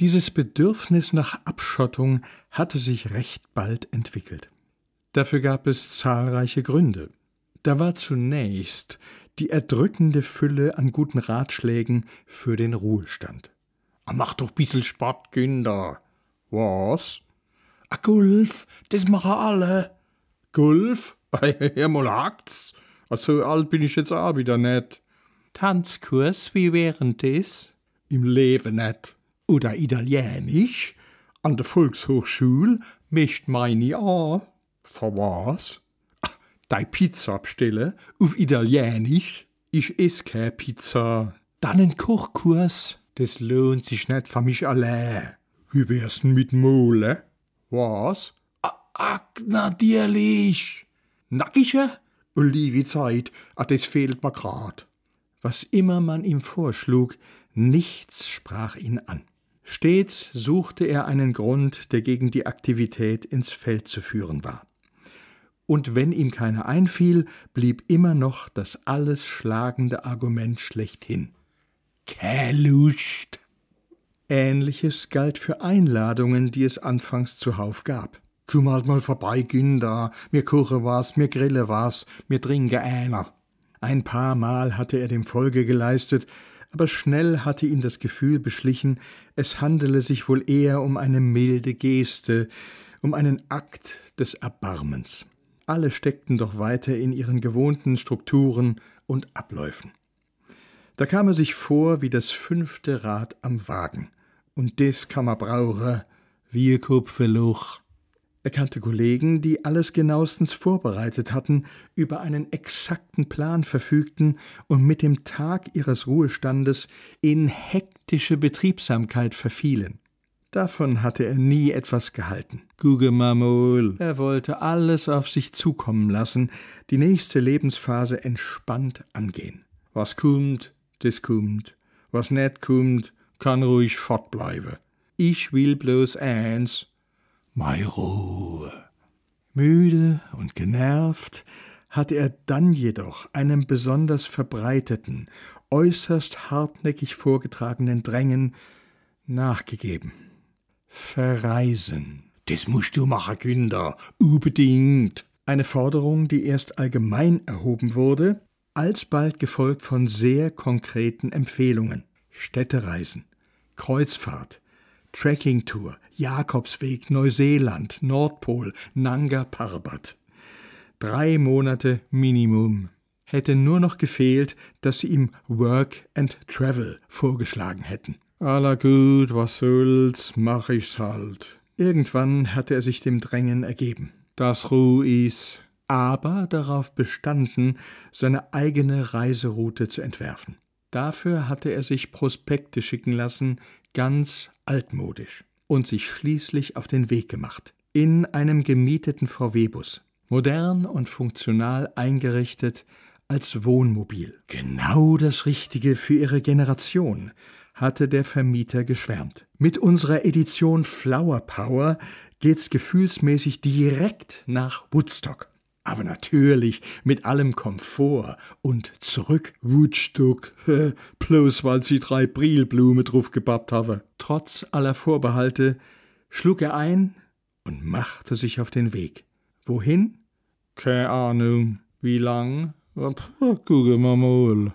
Dieses Bedürfnis nach Abschottung hatte sich recht bald entwickelt. Dafür gab es zahlreiche Gründe. Da war zunächst die erdrückende Fülle an guten Ratschlägen für den Ruhestand. Ah, mach doch bissel Sport, Kinder. Was? A Gulf, das machen alle. Gulf? ja, mal hakt's. Also alt bin ich jetzt auch wieder nicht. Tanzkurs, wie während des? Im Leben nicht. Oder Italienisch? An der Volkshochschule mischt meine an. Für was? Dei Pizza abstelle auf Italienisch. Ich ess keine Pizza. Dann ein Kochkurs. Das lohnt sich nicht für mich allein. Wie wär's denn mit Mole? Was? Ach, natürlich. Nackische? Liebe Zeit, ah, das fehlt mir grad. Was immer man ihm vorschlug, nichts sprach ihn an. Stets suchte er einen Grund, der gegen die Aktivität ins Feld zu führen war. Und wenn ihm keiner einfiel, blieb immer noch das alles schlagende Argument schlechthin. Lust. Ähnliches galt für Einladungen, die es anfangs zuhauf gab. Komm halt mal vorbei, Günder. Mir koche was, mir grille was, mir trinke einer. Ein paar Mal hatte er dem Folge geleistet, aber schnell hatte ihn das Gefühl beschlichen, es handele sich wohl eher um eine milde Geste, um einen Akt des Erbarmens. Alle steckten doch weiter in ihren gewohnten Strukturen und Abläufen. Da kam er sich vor wie das fünfte Rad am Wagen. Und des kann man brauchen, wie Kupferloch. Er kannte Kollegen, die alles genauestens vorbereitet hatten, über einen exakten Plan verfügten und mit dem Tag ihres Ruhestandes in hektische Betriebsamkeit verfielen. Davon hatte er nie etwas gehalten. Guge Mamul. Er wollte alles auf sich zukommen lassen, die nächste Lebensphase entspannt angehen. Was kummt, das kummt. Was net kummt, kann ruhig fortbleiben. Ich will bloß eins, Mei Ruhe. Müde und genervt hatte er dann jedoch einem besonders verbreiteten, äußerst hartnäckig vorgetragenen Drängen nachgegeben. Verreisen. Das musst du machen, Kinder, unbedingt. Eine Forderung, die erst allgemein erhoben wurde, alsbald gefolgt von sehr konkreten Empfehlungen. Städtereisen, Kreuzfahrt, Trekkingtour, Jakobsweg, Neuseeland, Nordpol, Nanga Parbat. Drei Monate Minimum. Hätte nur noch gefehlt, dass sie ihm Work and Travel vorgeschlagen hätten. Aller gut, was soll's, mach ich's halt. Irgendwann hatte er sich dem Drängen ergeben. Das Ruh is. Aber darauf bestanden, seine eigene Reiseroute zu entwerfen. Dafür hatte er sich Prospekte schicken lassen, ganz altmodisch, und sich schließlich auf den Weg gemacht. In einem gemieteten VW-Bus, modern und funktional eingerichtet als Wohnmobil. Genau das Richtige für ihre Generation, hatte der Vermieter geschwärmt. Mit unserer Edition Flower Power geht's gefühlsmäßig direkt nach Woodstock aber natürlich mit allem Komfort und zurück Woodstock, bloß weil sie drei Brilblume drauf gebappt habe. Trotz aller Vorbehalte schlug er ein und machte sich auf den Weg. Wohin? Keine Ahnung. Wie lang? Gucke mal mal.